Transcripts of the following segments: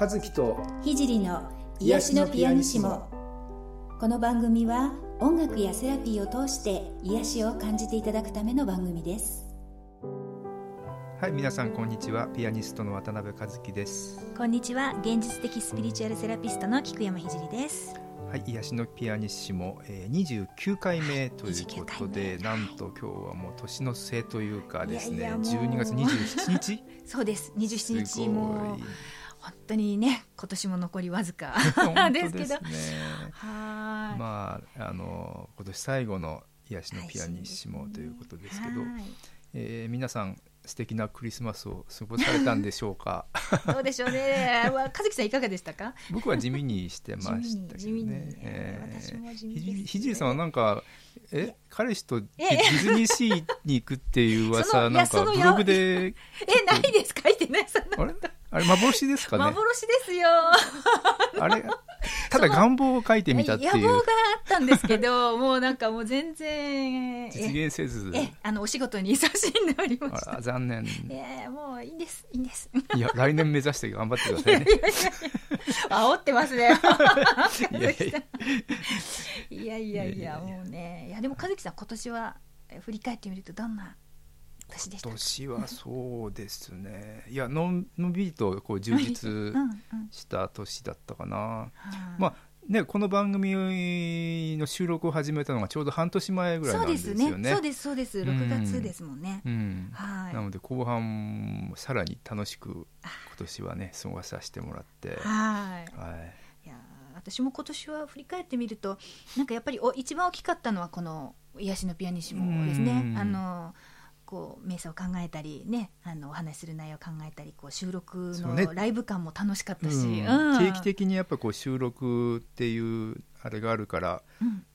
和樹と聖の癒しのピアニシモ。この番組は音楽やセラピーを通して癒しを感じていただくための番組です。はい皆さんこんにちは。ピアニストの渡辺和樹です。こんにちは。現実的スピリチュアルセラピストの菊山聖です。はい癒しのピアニッシモ、えー、29回目ということでなんと今日はもう年の瀬というかですねいやいや12月27日？そうです。27日も本当にね今年も残りわずかですけど。ね、はい。まああの今年最後の癒しのピアニッシモということですけど、はい、えー、皆さん素敵なクリスマスを過ごされたんでしょうか？どうでしょうね。和樹さんいかがでしたか？僕は地味にしてましたけどね。え私も地味ひひじりさんはなんかえ彼氏とディズニーシーに行くっていう噂なんかブログで えないです。書いてないそんなあれ？あれ幻ですかね？幻ですよ。あれただ願望を書いてみたっていう。野望があったんですけど もうなんかもう全然実現せず。えあのお仕事に勤しんでおりました。あ残念。えもういいんですいいんです。いや来年目指して頑張ってくださいね。煽ってますね。いやいや。いやもうね。いやでも和樹さん今年は振り返ってみるとどんな年でした年はそうですねいやのんのびりとこう充実 した年だったかな、うんうん、まあね、この番組の収録を始めたのがちょうど半年前ぐらいなんですよね。そうですそうです、6月ですもんね。うん、はい。なので後半さらに楽しく今年はね過ごさせてもらって。はい。はい。いや私も今年は振り返ってみるとなんかやっぱりお一番大きかったのはこの癒しのピアニッシモですね。あの。こう瞑想を考えたりねあのお話しする内容を考えたりこう収録のライブ感も楽しかったし、ねうん、定期的にやっぱこう収録っていうあれがあるから、うん、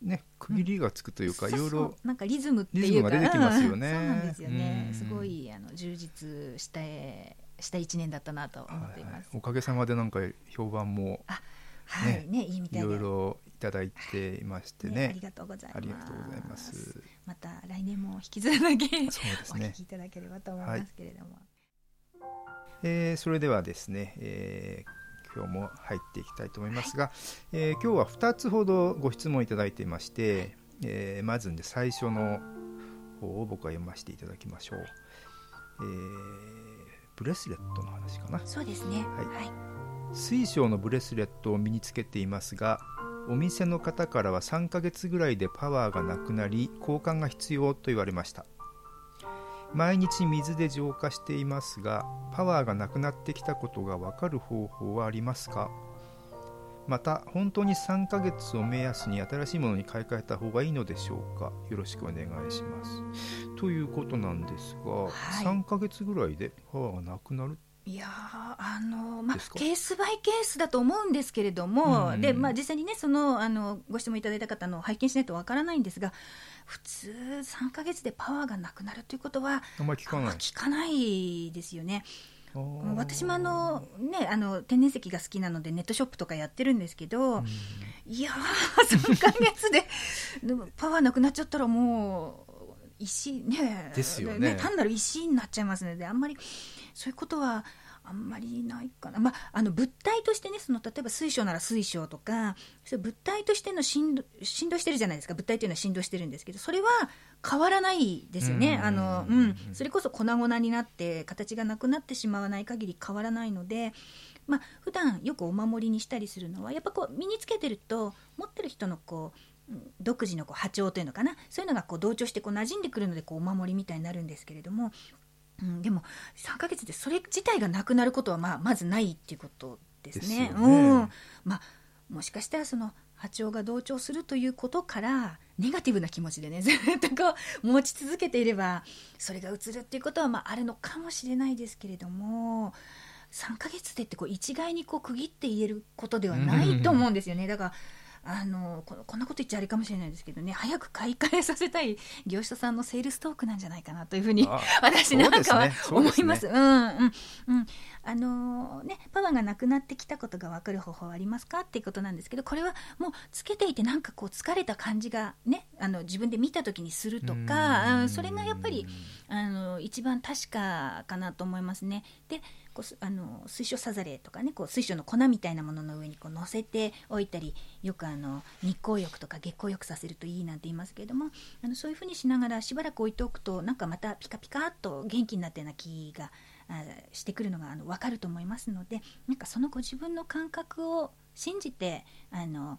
ね区切りがつくというか、いろいろなんかリズムっていうか出てきますよね。そうなんですよね。すごいあの充実したした一年だったなと思っています。はいはい、おかげさまでなんか評判もはい、ね、いいみたいいろいろいただいていましてね、ね、ありがとうございます。ありがとうございます。また来年も引き続きそうですね、お聞きいただければと思いますけれども。はい、えー、それではですね、えー、今日も入っていきたいと思いますが、はい、えー、今日は2つほどご質問いただいていまして、はい、えー、まず、ね、最初の方を僕は読ませていただきましょう。えー、ブレスレットの話かな。そうですね。はい、はい水晶のブレスレットを身につけていますがお店の方からは3ヶ月ぐらいでパワーがなくなり交換が必要と言われました。毎日水で浄化していますがパワーがなくなってきたことが分かる方法はありますか？また本当に3ヶ月を目安に新しいものに買い替えた方がいいのでしょうか？よろしくお願いします。ということなんですが、はい、3ヶ月ぐらいでパワーがなくなるいやあのまあ、ケースバイケースだと思うんですけれども、うん、でまあ、実際にねそのあのご質問いただいた方の拝見しないとわからないんですが普通3か月でパワーがなくなるということはあんまり聞かない。聞かないですよね。私もあの、ね、あの天然石が好きなのでネットショップとかやってるんですけど、うん、いやー3か月で パワーなくなっちゃったらもう石ねですよね、ね、単なる石になっちゃいますのであんまりそういうことはあんまりないかな、まあ、あの物体としてねその例えば水晶なら水晶とかそ物体としての振動振動してるじゃないですか。物体というのは振動してるんですけどそれは変わらないですよね。あの、うん、それこそ粉々になって形がなくなってしまわない限り変わらないので。まあ普段よくお守りにしたりするのはやっぱこう身につけてると持ってる人のこう独自のこう波長というのかな。そういうのがこう同調してこう馴染んでくるのでこうお守りみたいになるんですけれどもうん、でも3ヶ月でそれ自体がなくなることはまあまずないっていうことですね。すねうん、まあもしかしたらその波長が同調するということからネガティブな気持ちでねずっとこう持ち続けていればそれが映るっていうことはまああるのかもしれないですけれども3ヶ月でってこう一概にこう区切って言えることではないと思うんですよね。だからあのここんなこと言っちゃあれかもしれないですけどね早く買い替えさせたい業者さんのセールストークなんじゃないかなというふうに私なんかは思います。うすね、うんうん。うん。あのー、ねパワーがなくなってきたことが分かる方法はありますかっていうことなんですけどこれはもうつけていてなんかこう疲れた感じがねあの自分で見た時にするとかそれがやっぱりあの一番確かかなと思いますね。でこうあの水晶サザレとかねこう水晶の粉みたいなものの上にこう乗せておいたりよくあの日光浴とか月光浴させるといいなんて言いますけれどもあのそういうふうにしながらしばらく置いておくとなんかまたピカピカっと元気になったような気がしてくるのがあの分かると思いますのでなんかそのご自分の感覚を信じてあの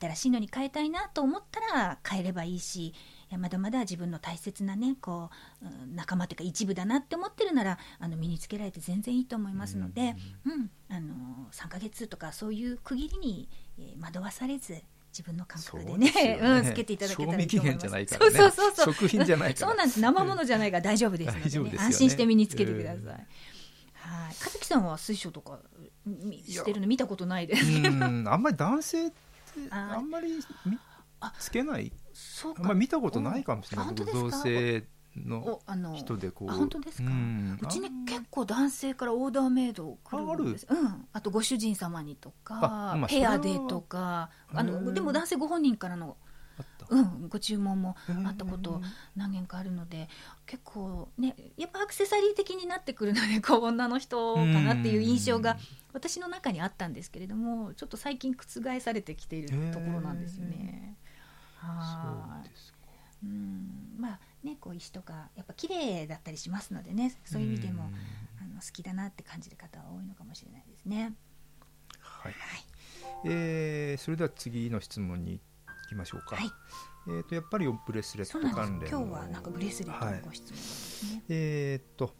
新しいのに変えたいなと思ったら変えればいいしまだまだ自分の大切なねこう、仲間というか一部だなって思ってるならあの身につけられて全然いいと思いますので、うん、うん、あの3ヶ月とかそういう区切りに、えー、惑わされず自分の感覚でね、ね、うん、つけていただけたらいいと思います。ね、そうそうそうそう。食品じゃないそうなんです。生ものじゃないから大丈夫ですので、ねね、安心して身につけてください。はい。和樹さんは水晶とかしてるの見たことないです。うん、あんまり男性ってあんまりつけない。そうか。あ見たことないかもしれない。同性の人でこう。本当ですか？うちね結構男性からオーダーメイド来るんです。うん。あとご主人様にとか、ペアでとか、あのでも男性ご本人からの。うん、ご注文もあったこと何件かあるので結構ねやっぱアクセサリー的になってくるのでこう女の人かなっていう印象が私の中にあったんですけれどもちょっと最近覆されてきているところなんですよね。はい。うん。まあねこう石とかやっぱ綺麗だったりしますのでねそういう意味でもあの好きだなって感じる方は多いのかもしれないですね。はい、はい、えー、それでは次の質問にいきましょうか。はい、えーと、やっぱりブレスレット関連今日はなんかブレスレットのご質問ですね。はい、えっ、ー、と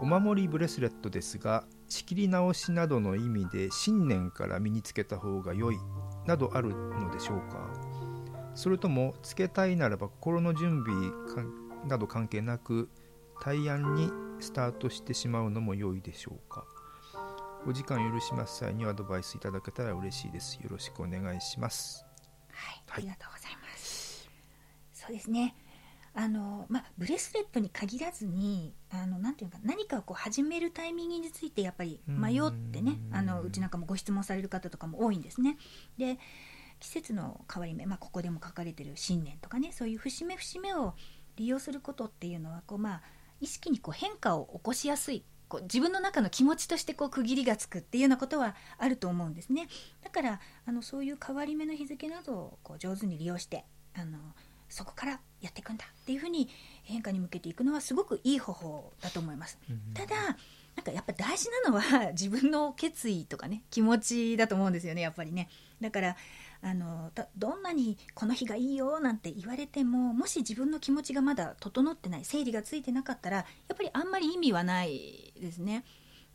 お守りブレスレットですが仕切り直しなどの意味で新年から身につけた方が良いなどあるのでしょうか？それともつけたいならば心の準備など関係なく大安にスタートしてしまうのも良いでしょうか。お時間許します際にアドバイスいただけたら嬉しいですよ。ろしくお願いします。はい、ありがとうございます。そうですね。あのまあ、ブレスレットに限らずにあのなんていうか何かをこう始めるタイミングについてやっぱり迷ってねあのうちなんかもご質問される方とかも多いんですね。で季節の変わり目、まあ、ここでも書かれてる新年とかねそういう節目節目を利用することっていうのはこう、まあ、意識にこう変化を起こしやすいこう自分の中の気持ちとしてこう区切りがつくっていうようなことはあると思うんですねだからあのそういう変わり目の日付などをこう上手に利用してあのそこからやっていくんだっていうふうに変化に向けていくのはすごくいい方法だと思います。ただなんかやっぱ大事なのは自分の決意とかね気持ちだと思うんですよねやっぱりね。だからあのどんなにこの日がいいよなんて言われてももし自分の気持ちがまだ整ってない整理がついてなかったらやっぱりあんまり意味はないですね。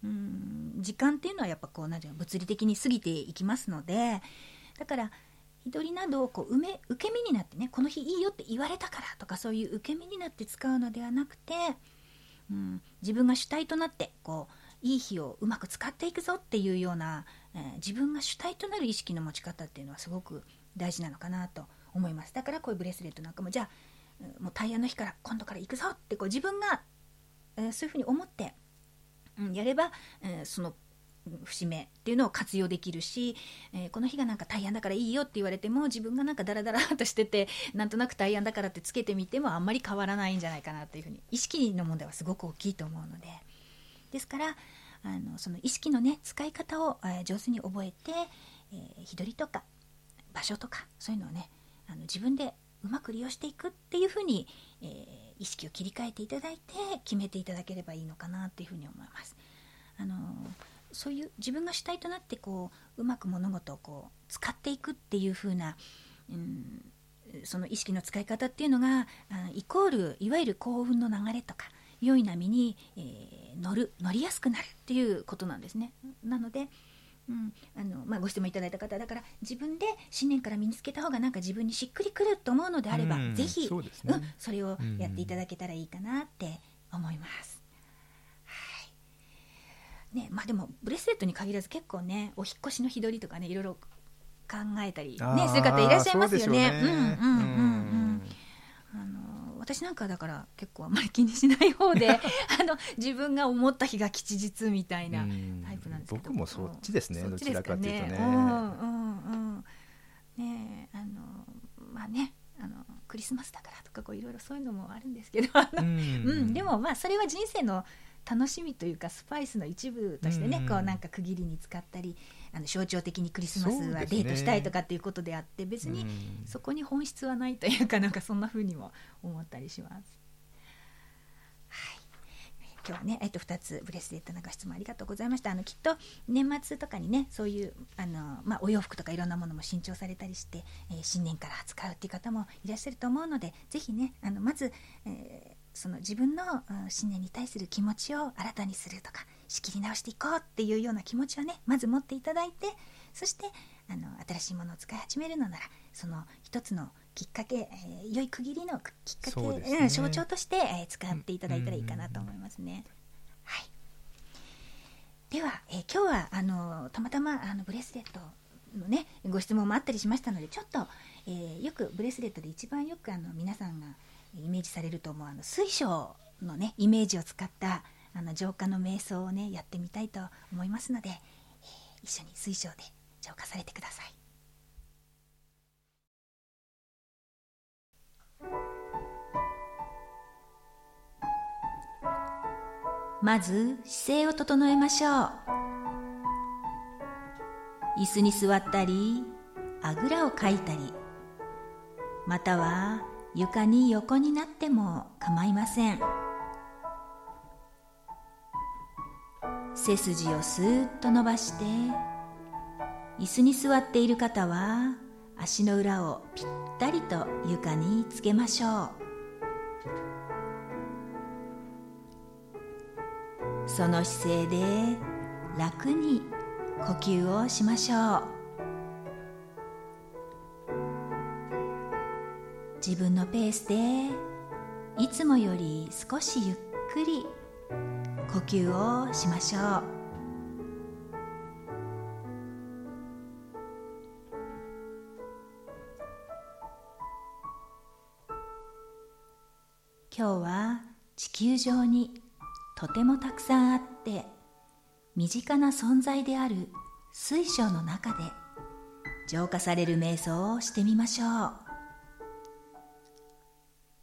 うん時間っていうのはやっぱこうなんていうの物理的に過ぎていきますのでだから日取りなどをこう埋め受け身になってねこの日いいよって言われたからとかそういう受け身になって使うのではなくて、うん、自分が主体となってこういい日をうまく使っていくぞっていうような、えー、自分が主体となる意識の持ち方っていうのはすごく大事なのかなと思います。だからこういうブレスレットなんかもじゃあもうタイヤの日から今度から行くぞってこう自分が、えー、そういうふうに思って、うん、やれば、えー、その節目っていうのを活用できるし、えー、この日がなんか大安だからいいよって言われても自分がなんかダラダラとしてて なんとなく大安だからってつけてみてもあんまり変わらないんじゃないかなというふうに意識の問題はすごく大きいと思うので。ですからあのその意識のね使い方を、えー、上手に覚えて、えー、日取りとか場所とかそういうのをねあの自分でうまく利用していくっていうふうに、えー、意識を切り替えていただいて決めていただければいいのかなっていうふうに思います。あのそういう自分が主体となってこううまく物事をこう使っていくっていう風な、うん、その意識の使い方っていうのがあイコールいわゆる幸運の流れとか良い波に、えー、乗る乗りやすくなるっていうことなんですね。なのでうんあのまあ、ご質問いただいた方だから自分で新年から身につけた方がなんか自分にしっくりくると思うのであれば、うん、ぜひそ、ね,、うん、それをやっていただけたらいいかなって思います。ねまあ、でもブレスレットに限らず結構ねお引越しの日取りとかねいろいろ考えたり、ね、する方いらっしゃいますよね。うんうんうんうんあの私なんかだから結構あんまり気にしない方で あの自分が思った日が吉日みたいなタイプなんですけど。僕もそっちですね、どちらかというとね。うんうんうん。ねあのまあねあのクリスマスだからとかこういろいろそういうのもあるんですけどうん、うん、でもまあそれは人生の楽しみというかスパイスの一部としてね、うん。こうなんか区切りに使ったりあの象徴的にクリスマスはデートしたいとかっていうことであって別にうん。そこに本質はないというかなんかそんな風にも思ったりします。はい。今日はね、えっと、2つブレスレットなんか質問ありがとうございました。あのきっと年末とかにねそういうあの、まあ、お洋服とかいろんなものも新調されたりして、えー新年から使うっていう方もいらっしゃると思うのでぜひねあのまず、えーその自分のうん新年に対する気持ちを新たにするとか仕切り直していこうっていうような気持ちをねまず持っていただいてそしてあの新しいものを使い始めるのならその一つのきっかけ、えー良い区切りのきっかけ、ね。うん象徴として、えー使っていただいたらいいかなと思いますね。はい。では、えー今日はあのたまたまあのブレスレットのねご質問もあったりしましたのでちょっと、えーよくブレスレットで一番よくあの皆さんがイメージされると思うあの水晶のねイメージを使ったあの浄化の瞑想をねやってみたいと思いますので、えー一緒に水晶で浄化されてください。まず姿勢を整えましょう椅子に座ったりあぐらをかいたりまたは床に横になっても構いません背筋をスーッと伸ばして椅子に座っている方は足の裏をぴったりと床につけましょう。その姿勢で楽に呼吸をしましょう。自分のペースでいつもより少しゆっくり呼吸をしましょう。今日は地球上にとてもたくさんあって身近な存在である水晶の中で浄化される瞑想をしてみましょう。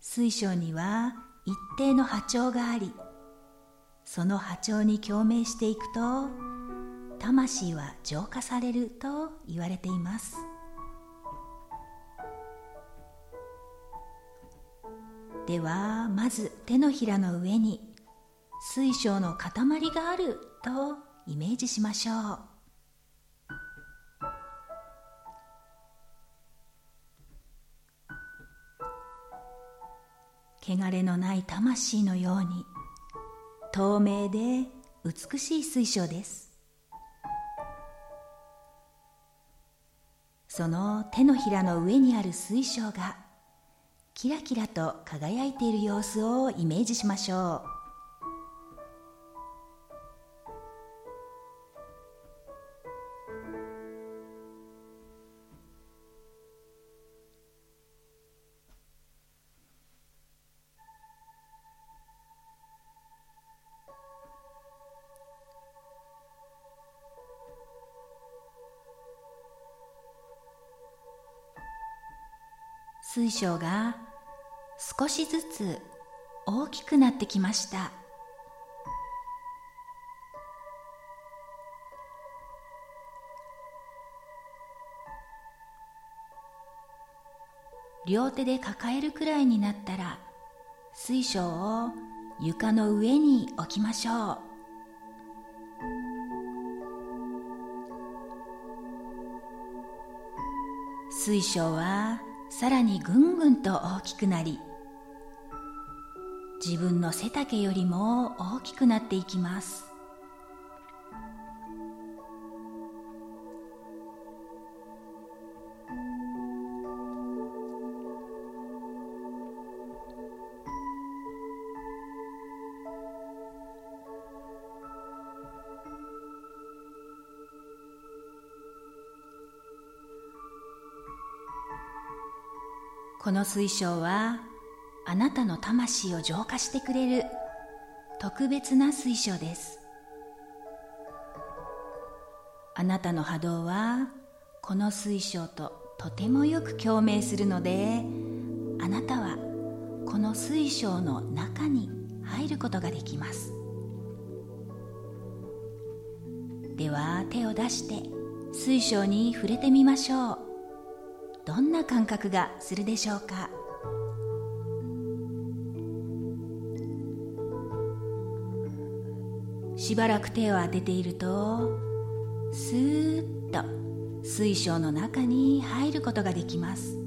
水晶には一定の波長がありその波長に共鳴していくと魂は浄化されると言われています。ではまず手のひらの上に水晶の塊があるとイメージしましょう。汚れのない魂のように透明で美しい水晶です。その手のひらの上にある水晶がキラキラと輝いている様子をイメージしましょう。水晶が少しずつ大きくなってきました。両手で抱えるくらいになったら水晶を床の上に置きましょう。水晶はさらにぐんぐんと大きくなり自分の背丈よりも大きくなっていきます。この水晶はあなたの魂を浄化してくれる特別な水晶です。あなたの波動はこの水晶ととてもよく共鳴するのであなたはこの水晶の中に入ることができます。では手を出して水晶に触れてみましょう。どんな感覚がするでしょうか？しばらく手を当てているとスーッと水晶の中に入ることができます。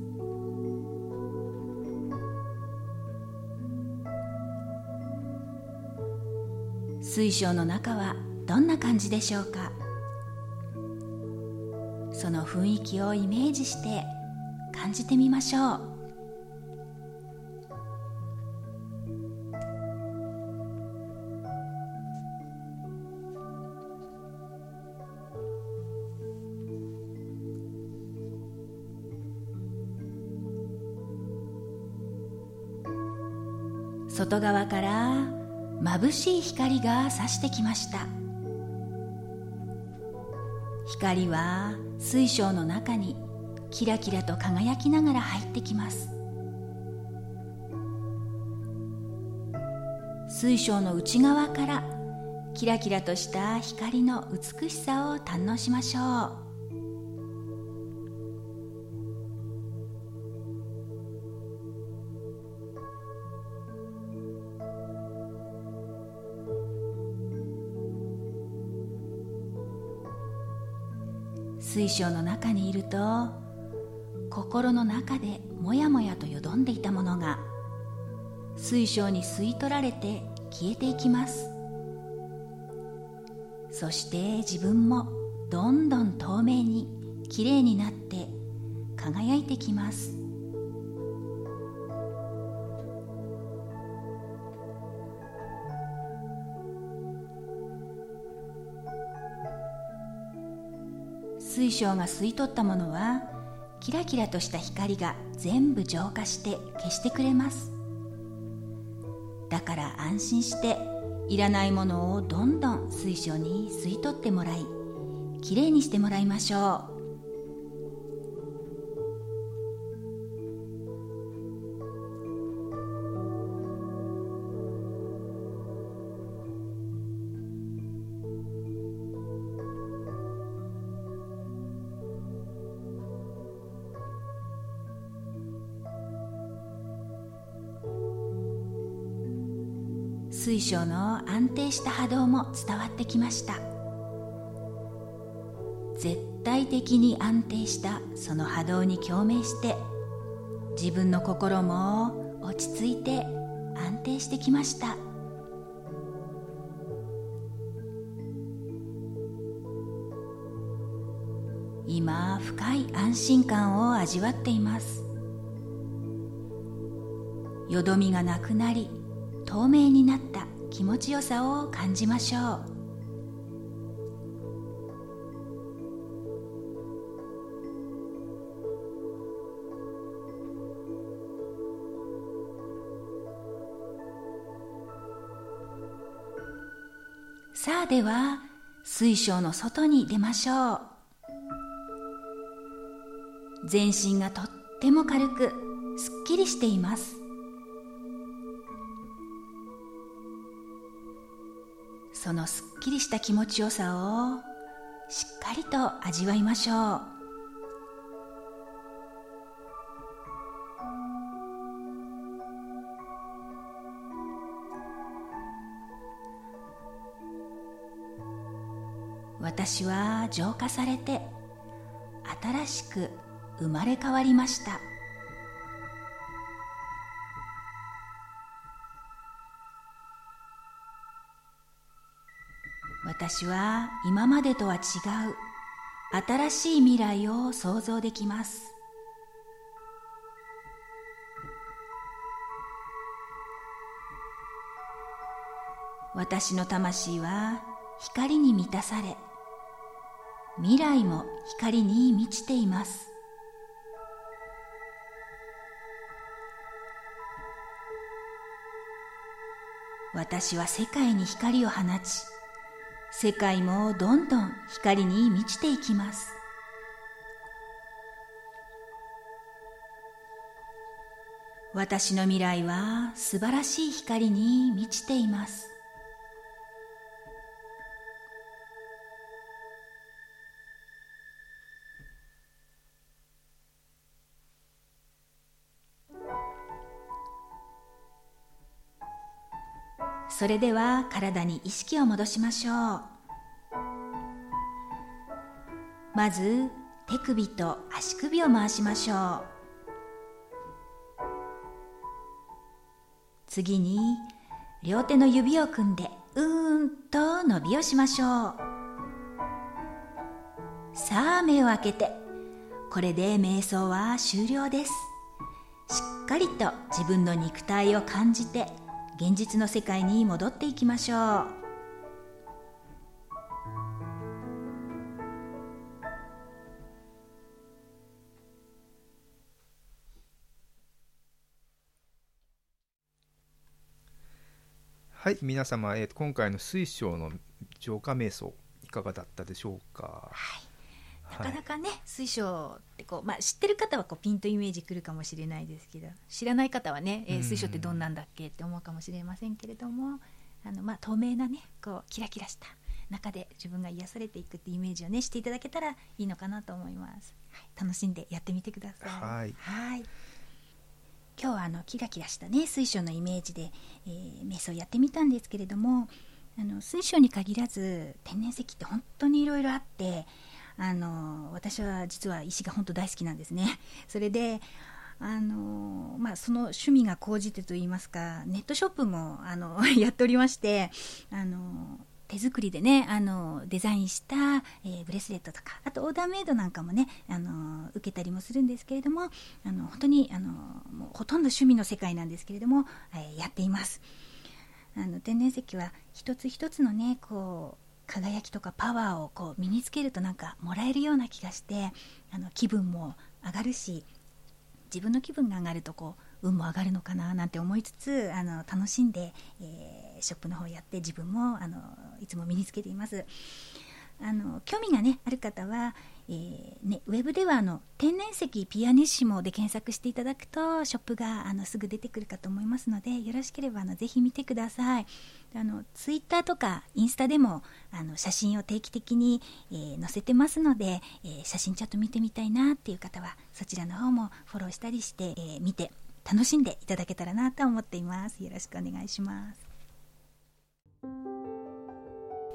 水晶の中はどんな感じでしょうか？その雰囲気をイメージして感じてみましょう。外側から眩しい光が差してきました。光は水晶の中にキラキラと輝きながら入ってきます。水晶の内側からキラキラとした光の美しさを堪能しましょう。水晶の中にいると心の中でもやもやとよどんでいたものが水晶に吸い取られて消えていきます。そして自分もどんどん透明にきれいになって輝いてきます。水晶が吸い取ったものはキラキラとした光が全部浄化して消してくれます。だから安心していらないものをどんどん水晶に吸い取ってもらいきれいにしてもらいましょう。水晶の安定した波動も伝わってきました。絶対的に安定したその波動に共鳴して自分の心も落ち着いて安定してきました。今深い安心感を味わっています。よどみがなくなり透明になった気持ちよさを感じましょう。さあでは水晶の外に出ましょう。全身がとっても軽くすっきりしています。そのすっきりした気持ちよさをしっかりと味わいましょう。私は浄化されて新しく生まれ変わりました。私は今までとは違う。新しい未来を想像できます。私の魂は光に満たされ未来も光に満ちています。私は世界に光を放ち世界もどんどん光に満ちていきます。私の未来は素晴らしい光に満ちています。それでは体に意識を戻しましょう。まず手首と足首を回しましょう。次に両手の指を組んでうーんと伸びをしましょう。さあ目を開けてこれで瞑想は終了です。しっかりと自分の肉体を感じて現実の世界に戻っていきましょう。はい皆様、えー、今回の水晶の浄化瞑想いかがだったでしょうか、なかなかね、水晶ってこう、まあ、知ってる方はこうピンとイメージくるかもしれないですけど知らない方はね、えー、水晶ってどんなんだっけって思うかもしれませんけれどもあの、まあ、透明なねこうキラキラした中で自分が癒されていくってイメージをねしていただけたらいいのかなと思います、はい、楽しんでやってみてください。はい。はい。今日はあのキラキラしたね水晶のイメージで、えー、瞑想やってみたんですけれどもあの水晶に限らず天然石って本当にいろいろあってあの私は実は石が本当大好きなんですね。それであのまあ、その趣味が高じてといいますかネットショップもあの やっておりましてあの手作りでねあのデザインした、えー、ブレスレットとかあとオーダーメイドなんかもねあの受けたりもするんですけれどもあの本当にあのもうほとんど趣味の世界なんですけれども、えー、やっていますあの天然石は一つ一つのねこう輝きとかパワーをこう身につけるとなんかもらえるような気がしてあの気分も上がるし自分の気分が上がるとこう運も上がるのかななんて思いつつあの楽しんで、えー、ショップの方やって自分もあのいつも身につけています。あの興味が、ね、ある方は、えー、ね、ウェブではあの天然石ピアニッシモで検索していただくとショップがあのすぐ出てくるかと思いますのでよろしければあのぜひ見てください。あのツイッターとかインスタでもあの写真を定期的に、えー、載せてますので、えー、写真ちょっと見てみたいなっていう方はそちらの方もフォローしたりして、え見て楽しんでいただけたらなと思っています。よろしくお願いします。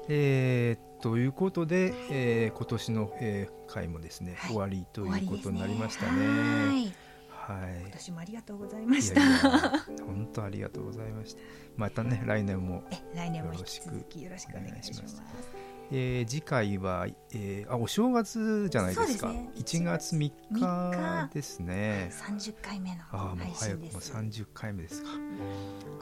えー、ということで、えー、今年の、えー、回もですね、はい、終わりということになりましたね。はい、今年もありがとうございました。本当ありがとうございました。またね来年も来年もよろしくよろしくお願いします。えー、次回は、えー、あお正月じゃないですか。一、ね、月三日ですね。三十回目の配信です。あもう早くも三十回目ですか。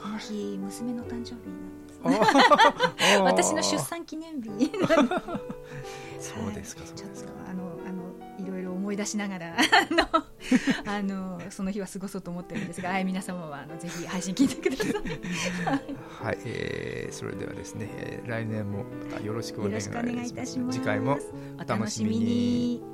この日娘の誕生日 私の出産記念日 そうですか、ちょっとあのあのいろいろ思い出しながら あのその日は過ごそうと思ってるんですが、はい、皆様はあのぜひ配信聞いてください。はい、えー、それではですね、来年もよろしくお願いいたします。次回もお楽しみに。